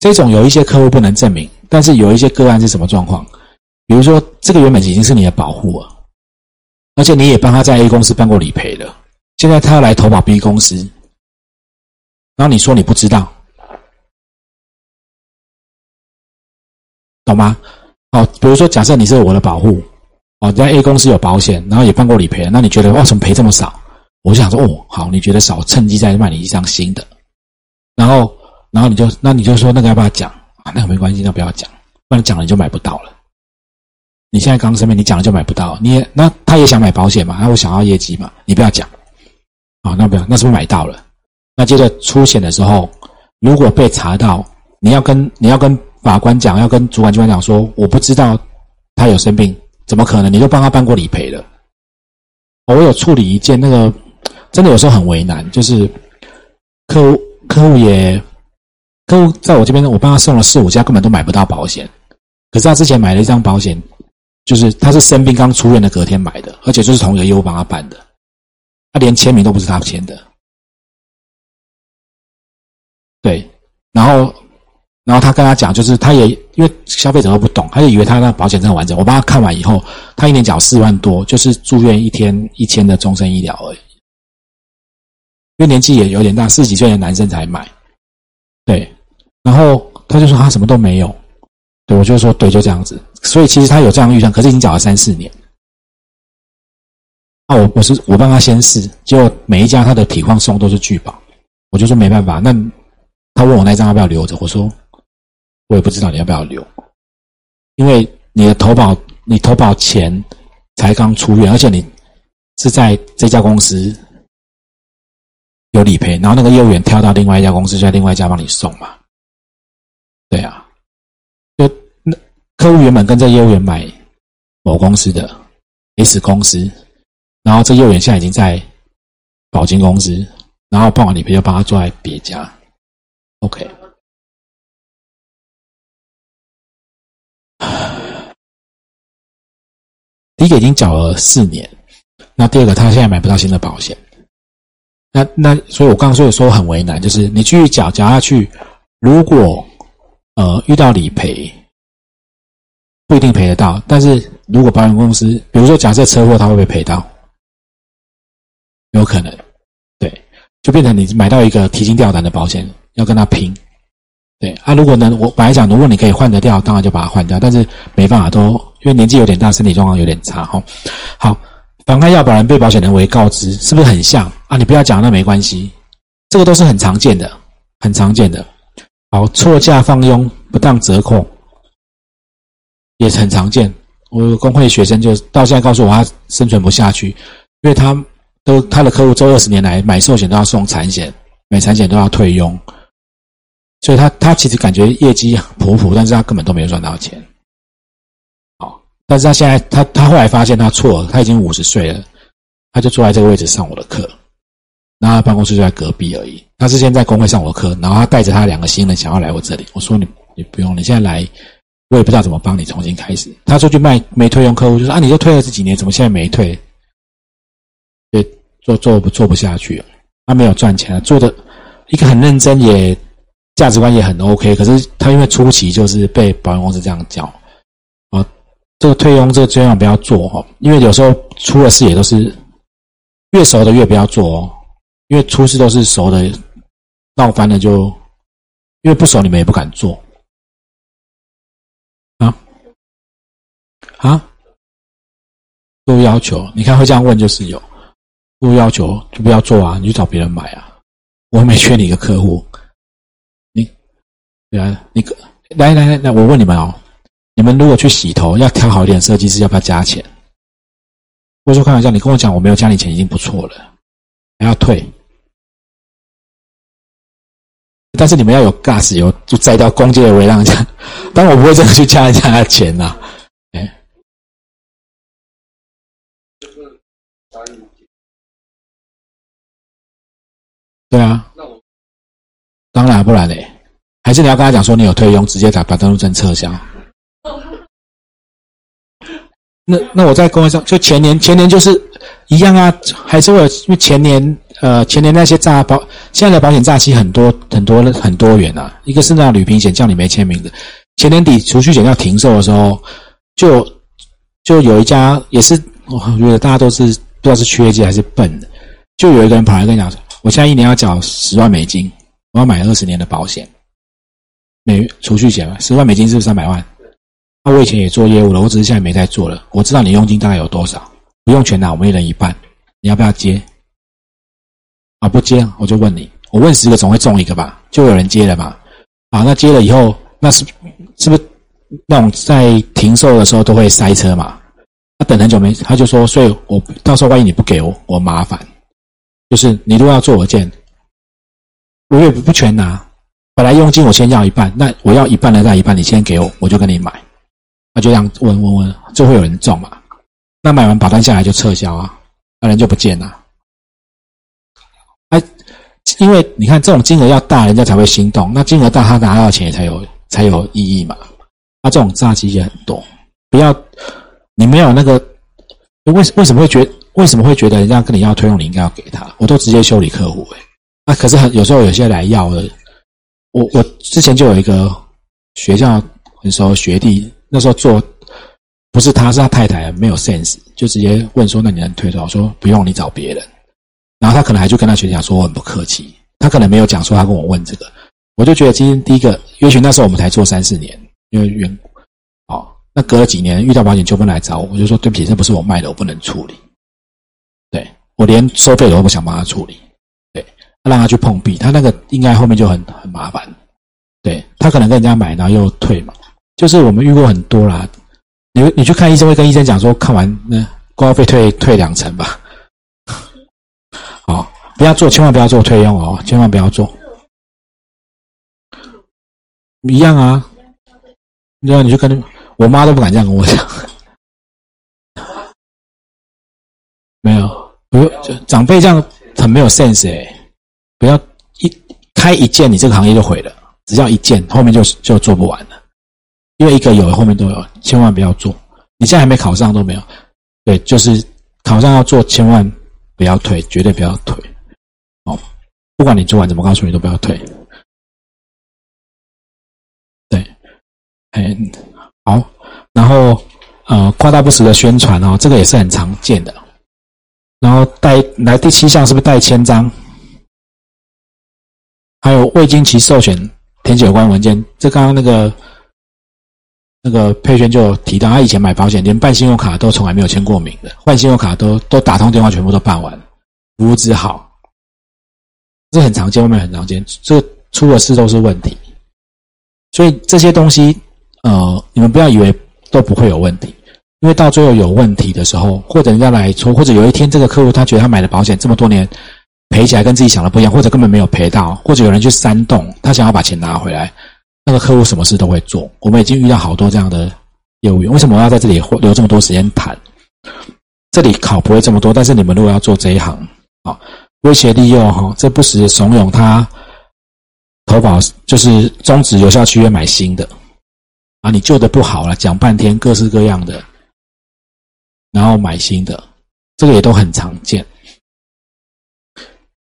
这种有一些客户不能证明，但是有一些个案是什么状况？比如说，这个原本已经是你的保护了，而且你也帮他在 A 公司办过理赔了，现在他要来投保 B 公司，然后你说你不知道，懂吗？好，比如说假设你是我的保护，哦，在 A 公司有保险，然后也办过理赔，那你觉得哇，怎么赔这么少？我想说，哦，好，你觉得少，趁机再卖你一张新的，然后。然后你就，那你就说那个要不要讲啊？那个没关系，那不要讲，不然讲了你就买不到了。你现在刚生病，你讲了就买不到。你也那他也想买保险嘛？那我想要业绩嘛？你不要讲啊，那不要，那是不是买到了？那接着出险的时候，如果被查到，你要跟你要跟法官讲，要跟主管机关讲说，我不知道他有生病，怎么可能？你就帮他办过理赔了。我有处理一件那个，真的有时候很为难，就是客户客户也。客户在我这边，我帮他送了四五家，根本都买不到保险。可是他之前买了一张保险，就是他是生病刚出院的隔天买的，而且就是同一个业务帮他办的，他连签名都不是他签的。对，然后，然后他跟他讲，就是他也因为消费者都不懂，他就以为他那保险真的完整。我帮他看完以后，他一年缴四万多，就是住院一天一千的终身医疗而已。因为年纪也有点大，四十几岁的男生才买，对。然后他就说他什么都没有，对我就说对，就这样子。所以其实他有这样预算，可是已经缴了三四年。那我我是我帮他先试，结果每一家他的体况送都是拒保，我就说没办法。那他问我那张要不要留着，我说我也不知道你要不要留，因为你的投保你投保前才刚出院，而且你是在这家公司有理赔，然后那个业务员跳到另外一家公司，在另外一家帮你送嘛。客户原本跟这业务员买某公司的 S 公司，然后这业务员现在已经在保金公司，然后办完理赔就帮他做在别家。OK，第一个已经缴了四年，那第二个他现在买不到新的保险，那那所以我刚刚说的说很为难，就是你继续缴缴下去，如果。呃，遇到理赔不一定赔得到，但是如果保险公司，比如说假设车祸，他会不会赔到？有可能，对，就变成你买到一个提心吊胆的保险，要跟他拼。对啊，如果呢，我本来讲，如果你可以换得掉，当然就把它换掉，但是没办法，都因为年纪有点大，身体状况有点差哈。好，妨害要保人被保险人为告知，是不是很像啊？你不要讲，那没关系，这个都是很常见的，很常见的。好，错价放佣、不当折扣，也很常见。我工会学生就到现在告诉我，他生存不下去，因为他都他的客户这二十年来买寿险都要送产险，买产险都要退佣，所以他他其实感觉业绩普普，但是他根本都没有赚到钱。好，但是他现在他他后来发现他错了，他已经五十岁了，他就坐在这个位置上我的课。然后办公室就在隔壁而已。他之前在工会上我的课，然后他带着他两个新人想要来我这里。我说你你不用，你现在来，我也不知道怎么帮你重新开始。他说去卖没退用客户，就说啊，你都退了这几年，怎么现在没退？对，做做不做不下去了。他没有赚钱，做的一个很认真，也价值观也很 OK。可是他因为初期就是被保险公司这样教啊，这个退佣这个千万不要做哈，因为有时候出了事也都是越熟的越不要做哦。因为出事都是熟的，闹翻了就，因为不熟你们也不敢做，啊，都要求，你看会这样问就是有，都要求就不要做啊，你去找别人买啊，我没缺你一个客户，你，对啊，你来来来来，我问你们哦，你们如果去洗头要挑好一点设计师，要不要加钱？我说开玩笑，你跟我讲我没有加你钱已经不错了，还要退。但是你们要有 gas，有就摘掉攻击的围让下，但我不会真的去加人家的钱呐。哎，对啊，那我当然不然嘞，还是你要跟他讲说你有退佣，直接打把登录证撤销。那那我在工会上，就前年前年就是一样啊，还是会因为前年呃前年那些诈保，现在的保险诈欺很多很多很多元啊。一个是那旅平险叫你没签名的，前年底储蓄险要停售的时候，就就有一家也是，我觉得大家都是不知道是缺钱还是笨的，就有一个人跑来跟你讲说，我现在一年要缴十万美金，我要买二十年的保险，美储蓄险嘛，十万美金是不是三百万？那我以前也做业务了，我只是现在没在做了。我知道你佣金大概有多少，不用全拿，我们一人一半。你要不要接？啊，不接，我就问你，我问十个总会中一个吧？就有人接了嘛？啊，那接了以后，那是是不是那种在停售的时候都会塞车嘛？他等很久没，他就说，所以我到时候万一你不给我，我麻烦。就是你如果要做我件，我也不不全拿，本来佣金我先要一半，那我要一半的那一半你先给我，我就跟你买。那就这样问问问，就会有人中嘛？那买完保单下来就撤销啊，那人就不见了。哎，因为你看这种金额要大，人家才会心动。那金额大，他拿到钱才有才有意义嘛。那这种诈欺也很多，不要你没有那个，为为什么会觉为什么会觉得人家跟你要推用，你应该要给他？我都直接修理客户哎。那可是很有时候有些来要的，我我之前就有一个学校很熟学弟。那时候做不是他，是他太太没有 sense，就直接问说：“那你能推多少？”说不用，你找别人。然后他可能还就跟他学长说：“我很不客气。”他可能没有讲说他跟我问这个，我就觉得今天第一个，也许那时候我们才做三四年，因为缘故。哦，那隔了几年遇到保险纠纷来找我，我就说：“对不起，这不是我卖的，我不能处理。”我连收费都不想帮他处理，对，让他去碰壁，他那个应该后面就很很麻烦。对他可能跟人家买，然后又退嘛。就是我们遇过很多啦，你你去看医生会跟医生讲说，看完那挂号费退退两成吧。好，不要做，千万不要做退用哦，千万不要做。一样啊，对啊，你就跟我妈都不敢这样跟我讲。不用长辈这样很没有 sense 哎，不要一开一件，你这个行业就毁了。只要一件，后面就就做不完了。因为一个有，后面都有，千万不要做。你现在还没考上都没有，对，就是考上要做，千万不要退，绝对不要退。哦，不管你做完怎么告诉你，都不要退。对，哎，好，然后呃，夸大不实的宣传哦，这个也是很常见的。然后带来第七项是不是带签章？还有未经其授权填写有关文件，这刚刚那个。那个佩轩就提到，他以前买保险，连办信用卡都从来没有签过名的，换信用卡都都打通电话，全部都办完，服务之好，这很常见，外面很常见，这出了事都是问题。所以这些东西，呃，你们不要以为都不会有问题，因为到最后有问题的时候，或者人家来出，或者有一天这个客户他觉得他买的保险这么多年赔起来跟自己想的不一样，或者根本没有赔到，或者有人去煽动他想要把钱拿回来。那个客户什么事都会做，我们已经遇到好多这样的业务员。为什么我要在这里留这么多时间谈？这里考不会这么多，但是你们如果要做这一行，啊，威胁利诱哈，这不时怂恿他投保，就是终止有效契约买新的，啊，你旧的不好了，讲半天各式各样的，然后买新的，这个也都很常见。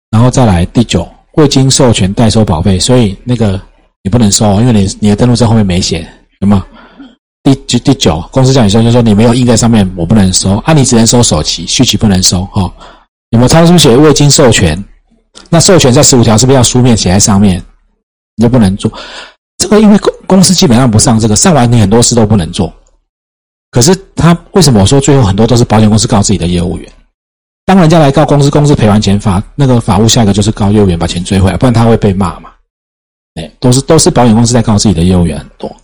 然后再来第九，未经授权代收保费，所以那个。你不能收，因为你你的登录证后面没写，有吗？第第第九，公司叫你收，就说你没有印在上面，我不能收啊，你只能收首期，续期不能收哈。有没有抄书写未经授权？那授权在十五条是不是要书面写在上面？你就不能做这个，因为公公司基本上不上这个，上完你很多事都不能做。可是他为什么我说最后很多都是保险公司告自己的业务员？当人家来告公司，公司赔完钱，法那个法务下一个就是告业务员把钱追回来，不然他会被骂嘛。哎，都是都是保险公司在告自己的业务员很多。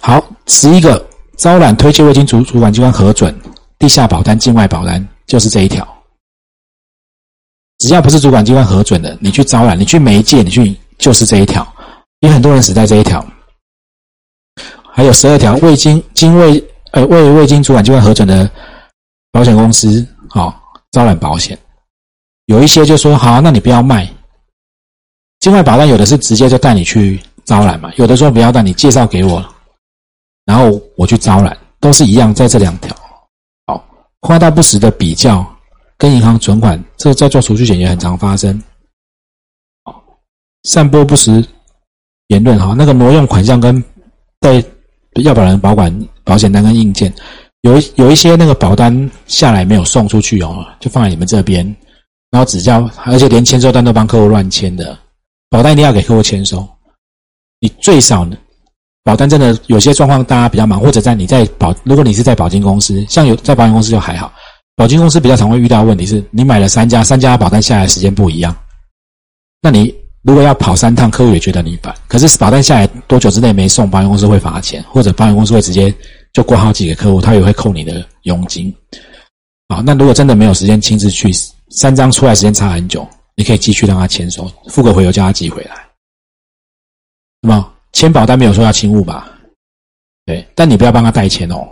好，十一个招揽推荐未经主主管机关核准地下保单、境外保单，就是这一条。只要不是主管机关核准的，你去招揽，你去媒介，你去就是这一条。也很多人死在这一条。还有十二条未经经未呃未未经主管机关核准的保险公司，好招揽保险，有一些就说好，那你不要卖。境外保单有的是直接就带你去招揽嘛，有的说不要带你介绍给我，然后我去招揽，都是一样，在这两条。好，夸大不实的比较跟银行存款，这在做储蓄险也很常发生。散播不实言论哈，那个挪用款项跟在要保人保管保险单跟硬件，有一有一些那个保单下来没有送出去哦，就放在你们这边，然后只叫而且连签收单都帮客户乱签的，保单一定要给客户签收。你最少呢，保单真的有些状况大家比较忙，或者在你在保，如果你是在保金公司，像有在保险公司就还好，保金公司比较常会遇到问题是，你买了三家，三家保单下来时间不一样，那你。如果要跑三趟，客户也觉得你烦。可是保单下来多久之内没送，保险公司会罚钱，或者保险公司会直接就挂号寄给客户，他也会扣你的佣金。啊，那如果真的没有时间亲自去，三张出来时间差很久，你可以继续让他签收，付个回邮叫他寄回来。那么签保单没有说要清误吧？对，但你不要帮他代签哦。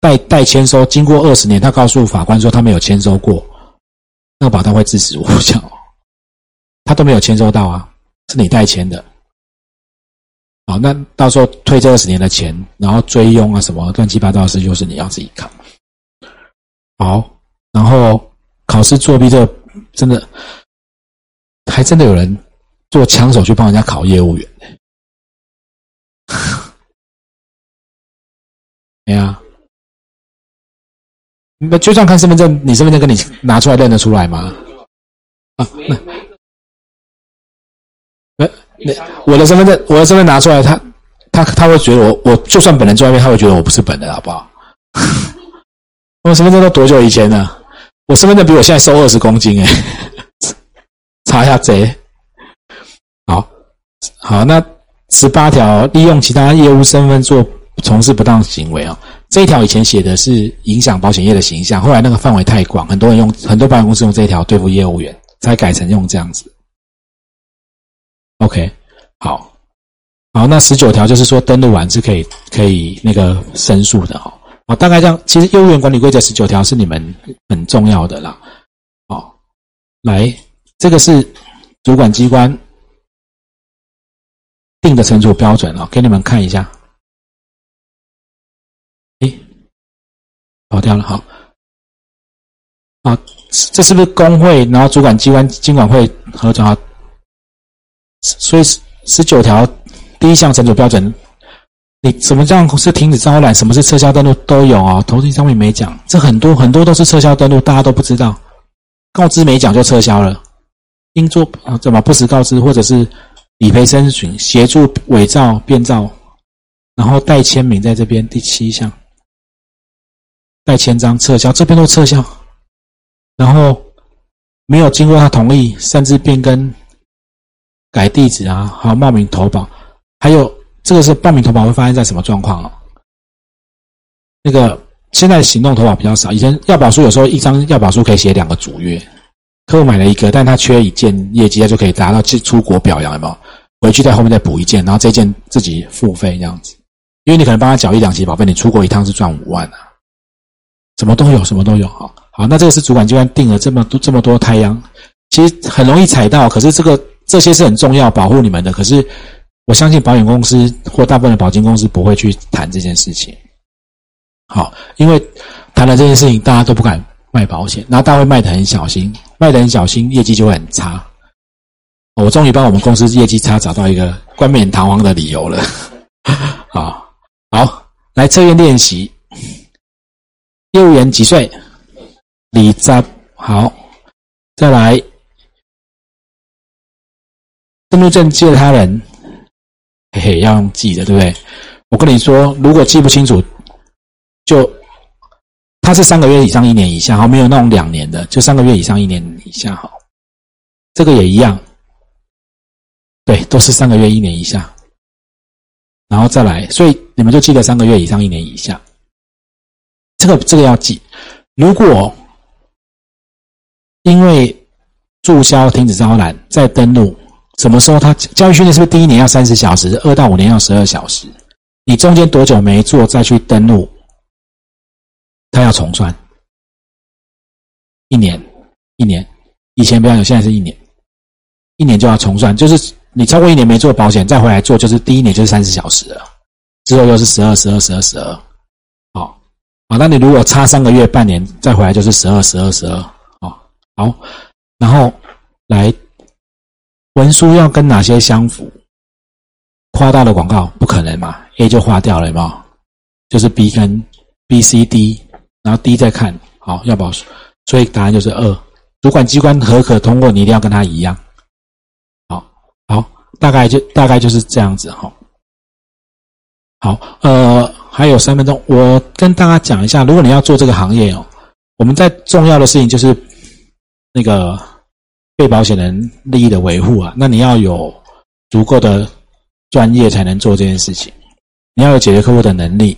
代代签收，经过二十年，他告诉法官说他没有签收过，那保单会自死无效。他都没有签收到啊，是你代签的，好，那到时候退这二十年的钱，然后追佣啊什么乱七八糟的事，就是你要自己扛。好，然后考试作弊，这真的还真的有人做枪手去帮人家考业务员 哎呀，那就算看身份证，你身份证跟你拿出来认得出来吗？啊，那。那我的身份证，我的身份拿出来，他他他会觉得我，我就算本人在外面，他会觉得我不是本人，好不好？我身份证都多久以前呢？我身份证比我现在瘦二十公斤，哎，查一下贼。好，好，那十八条，利用其他业务身份做从事不当行为啊，这一条以前写的是影响保险业的形象，后来那个范围太广，很多人用很多保险公司用这一条对付业务员，才改成用这样子。OK，好，好，那十九条就是说登录完是可以可以那个申诉的哈。好，大概这样。其实业务员管理规则十九条是你们很重要的啦。好，来，这个是主管机关定的惩处标准哦，给你们看一下。诶，跑掉了，好，啊，这是不是工会？然后主管机关经管会核准好。所以十九条第一项惩处标准，你什么样是停止招揽，什么是撤销登录都有啊。投资上面没讲，这很多很多都是撤销登录，大家都不知道，告知没讲就撤销了。应做啊，怎么不实告知，或者是理赔申请协助伪造变造，然后代签名在这边第七项，代签章撤销，这边都撤销，然后没有经过他同意，擅自变更。改地址啊，好冒名投保，还有这个是报名投保会发生在什么状况哦？那个现在行动投保比较少，以前要保书有时候一张要保书可以写两个主约，客户买了一个，但他缺一件业绩，他就可以达到去出国表扬，有没有？回去在后面再补一件，然后这件自己付费这样子，因为你可能帮他缴一两期保费，你出国一趟是赚五万啊，什么都有，什么都有，好，好，那这个是主管机关定了这么多这么多太阳，其实很容易踩到，可是这个。这些是很重要，保护你们的。可是，我相信保险公司或大部分的保金公司不会去谈这件事情。好，因为谈了这件事情，大家都不敢卖保险，然后大家会卖的很小心，卖的很小心，业绩就会很差。我终于帮我们公司业绩差找到一个冠冕堂皇的理由了。好，好，来测验练习。业务员几岁？李扎。好，再来。登录证借他人，嘿嘿，要用记的，对不对？我跟你说，如果记不清楚，就他是三个月以上一年以下，好，没有那种两年的，就三个月以上一年以下，好，这个也一样，对，都是三个月一年以下，然后再来，所以你们就记得三个月以上一年以下，这个这个要记。如果因为注销、停止招揽再登录。什么时候他教育训练是不是第一年要三十小时，二到五年要十二小时？你中间多久没做再去登录，他要重算。一年，一年，以前不要有，现在是一年，一年就要重算。就是你超过一年没做保险，再回来做，就是第一年就是三十小时了，之后又是十二、十二、十二、十二。好，啊，那你如果差三个月、半年再回来，就是十二、十二、十二。哦，好，然后来文书要跟哪些相符？夸大的广告不可能嘛，A 就划掉了，有没有？就是 B 跟 B、C、D，然后 D 再看好要保，所以答案就是二。主管机关何可通过，你一定要跟他一样。好，好，大概就大概就是这样子哈。好，呃，还有三分钟，我跟大家讲一下，如果你要做这个行业哦，我们在重要的事情就是那个被保险人利益的维护啊，那你要有足够的专业才能做这件事情，你要有解决客户的能力，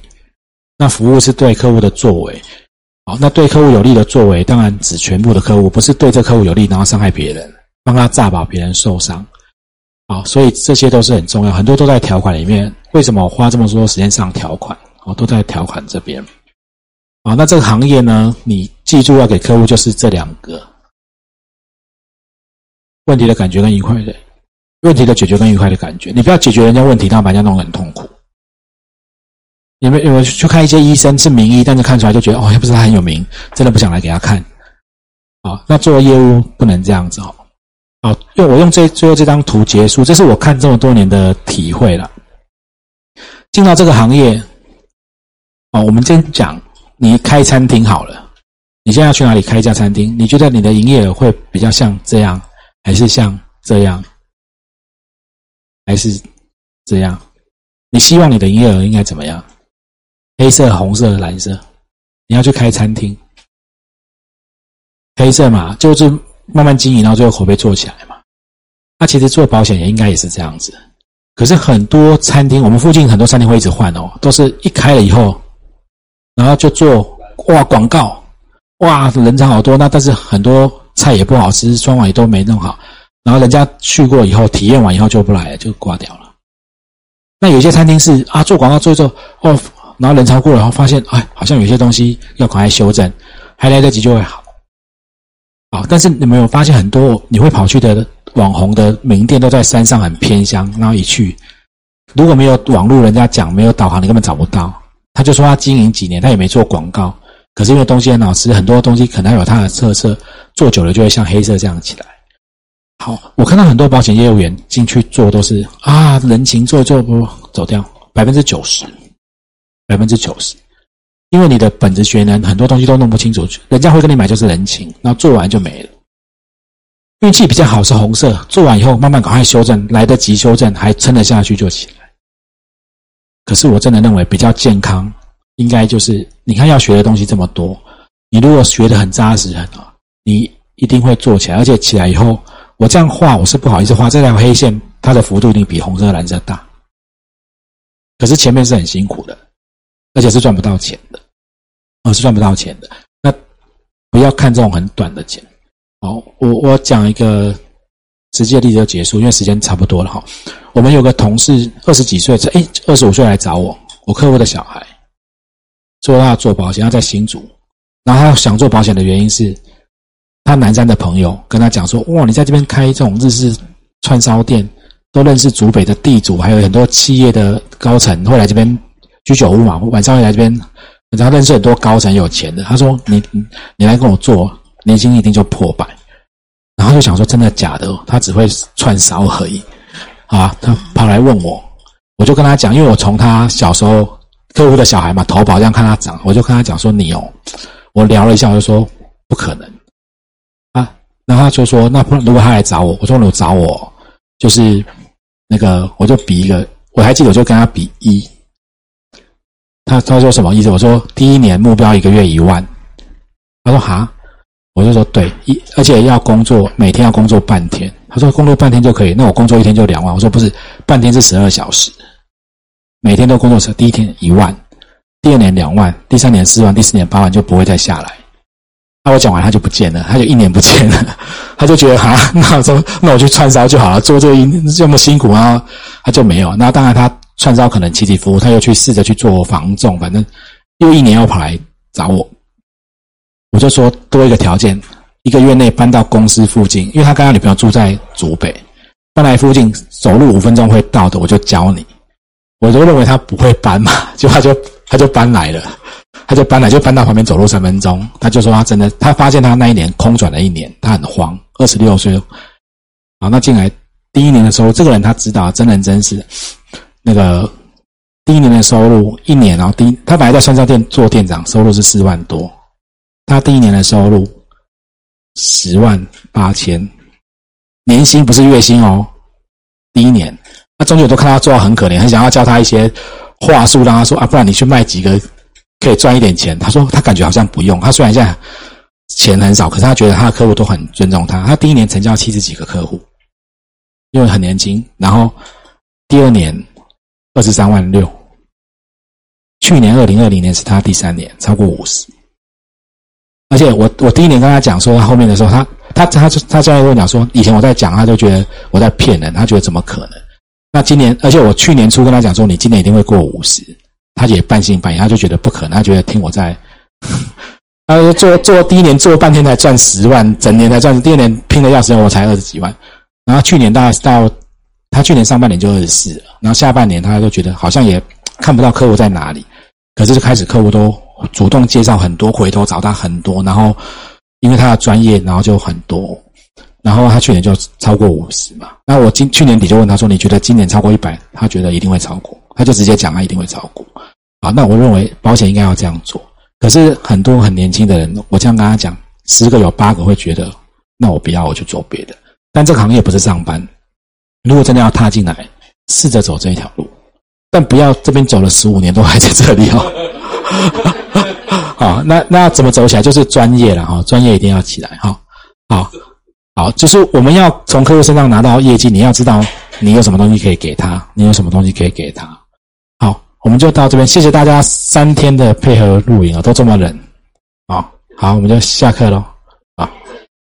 那服务是对客户的作为。好，那对客户有利的作为，当然指全部的客户，不是对这客户有利，然后伤害别人，帮他诈保别人受伤。好，所以这些都是很重要，很多都在条款里面。为什么我花这么多时间上条款？哦，都在条款这边。好，那这个行业呢，你记住要给客户就是这两个问题的感觉跟愉快的问题的解决跟愉快的感觉，你不要解决人家问题，然后把人家弄得很痛苦。有没有有去看一些医生是名医，但是看出来就觉得哦，又不是他很有名，真的不想来给他看。好，那做业务不能这样子哦。好，用我用这最后这张图结束，这是我看这么多年的体会了。进到这个行业，哦，我们先讲，你开餐厅好了，你现在要去哪里开一家餐厅？你觉得你的营业额会比较像这样，还是像这样，还是这样？你希望你的营业额应该怎么样？黑色、红色、蓝色，你要去开餐厅，黑色嘛，就是慢慢经营，然后最后口碑做起来嘛。那其实做保险也应该也是这样子。可是很多餐厅，我们附近很多餐厅会一直换哦，都是一开了以后，然后就做哇广告，哇人潮好多，那但是很多菜也不好吃，装潢也都没弄好，然后人家去过以后体验完以后就不来了，就挂掉了。那有些餐厅是啊，做广告做做哦。然后人潮过了，后发现，哎，好像有些东西要赶快修正，还来得及就会好。好，但是你没有发现很多你会跑去的网红的名店都在山上很偏乡，然后一去，如果没有网络，人家讲没有导航，你根本找不到。他就说他经营几年，他也没做广告，可是因为东西很好吃，很多东西可能有它的特色，做久了就会像黑色这样起来。好，我看到很多保险业务员进去做都是啊，人情做做不走掉，百分之九十。百分之九十，因为你的本职学能很多东西都弄不清楚，人家会跟你买就是人情，那做完就没了。运气比较好是红色，做完以后慢慢赶快修正，来得及修正还撑得下去就起来。可是我真的认为比较健康，应该就是你看要学的东西这么多，你如果学的很扎实很好，你一定会做起来，而且起来以后，我这样画我是不好意思画这条黑线，它的幅度一定比红色蓝色大。可是前面是很辛苦的。而且是赚不到钱的，哦，是赚不到钱的。那不要看这种很短的钱。好，我我讲一个实际的例子就结束，因为时间差不多了哈。我们有个同事二十几岁，哎，二十五岁来找我，我客户的小孩，说他要做保险，他在新竹，然后他想做保险的原因是，他南山的朋友跟他讲说，哇，你在这边开这种日式串烧店，都认识竹北的地主，还有很多企业的高层会来这边。居酒屋嘛，晚上会来这边，然后认识很多高层有钱的。他说：“你你来跟我做，年薪一定就破百。”然后就想说：“真的假的？”他只会串烧而已。啊，他跑来问我，我就跟他讲，因为我从他小时候客户的小孩嘛，投保这样看他长，我就跟他讲说：“你哦，我聊了一下，我就说不可能。”然后他就说：“那不如果他来找我，我说你找我，就是那个，我就比一个，我还记得，我就跟他比一。”他他说什么意思？我说第一年目标一个月一万。他说哈，我就说对，一而且要工作，每天要工作半天。他说工作半天就可以，那我工作一天就两万。我说不是，半天是十二小时，每天都工作是，第一天一万，第二年两万，第三年四万，第四年八万就不会再下来。那我讲完他就不见了，他就一年不见了，他就觉得哈，那我说那我去串烧就好了，做这一这么辛苦啊，他就没有。那当然他。串烧可能起起伏伏，他又去试着去做防重，反正又一年又跑来找我，我就说多一个条件，一个月内搬到公司附近，因为他跟他女朋友住在竹北，搬来附近走路五分钟会到的，我就教你。我就认为他不会搬嘛，就他就他就搬来了，他就搬来，就搬到旁边走路三分钟。他就说他真的，他发现他那一年空转了一年，他很慌。二十六岁，好，那进来第一年的时候，这个人他知道真人真事，那个第一年的收入一年，然后第一他本来在酸烧店做店长，收入是四万多，他第一年的收入十万八千，年薪不是月薪哦，第一年，那中介都看他做到很可怜，很想要教他一些话术，让他说啊，不然你去卖几个。可以赚一点钱，他说他感觉好像不用。他虽然现在钱很少，可是他觉得他的客户都很尊重他。他第一年成交七十几个客户，因为很年轻。然后第二年二十三万六，去年二零二零年是他第三年超过五十。而且我我第一年跟他讲说，他后面的时候，他他他他现在跟我讲说，以前我在讲，他就觉得我在骗人，他觉得怎么可能？那今年，而且我去年初跟他讲说，你今年一定会过五十。他也半信半疑，他就觉得不可能，他觉得听我在，他做做第一年做半天才赚十万，整年才赚，第二年拼的要死，我才二十几万。然后去年大概到他去年上半年就二十四了，然后下半年他就觉得好像也看不到客户在哪里，可是就开始客户都主动介绍很多，回头找他很多，然后因为他的专业，然后就很多，然后他去年就超过五十嘛。那我今去年底就问他说：“你觉得今年超过一百？”他觉得一定会超过。他就直接讲，他一定会超过，啊，那我认为保险应该要这样做。可是很多很年轻的人，我这样跟他讲，十个有八个会觉得，那我不要，我去做别的。但这个行业不是上班，如果真的要踏进来，试着走这一条路，但不要这边走了十五年都还在这里哦。好，那那怎么走起来？就是专业了哈，专业一定要起来哈。好，好，就是我们要从客户身上拿到业绩，你要知道你有什么东西可以给他，你有什么东西可以给他。好我们就到这边，谢谢大家三天的配合录影啊，都这么冷，啊好，我们就下课喽。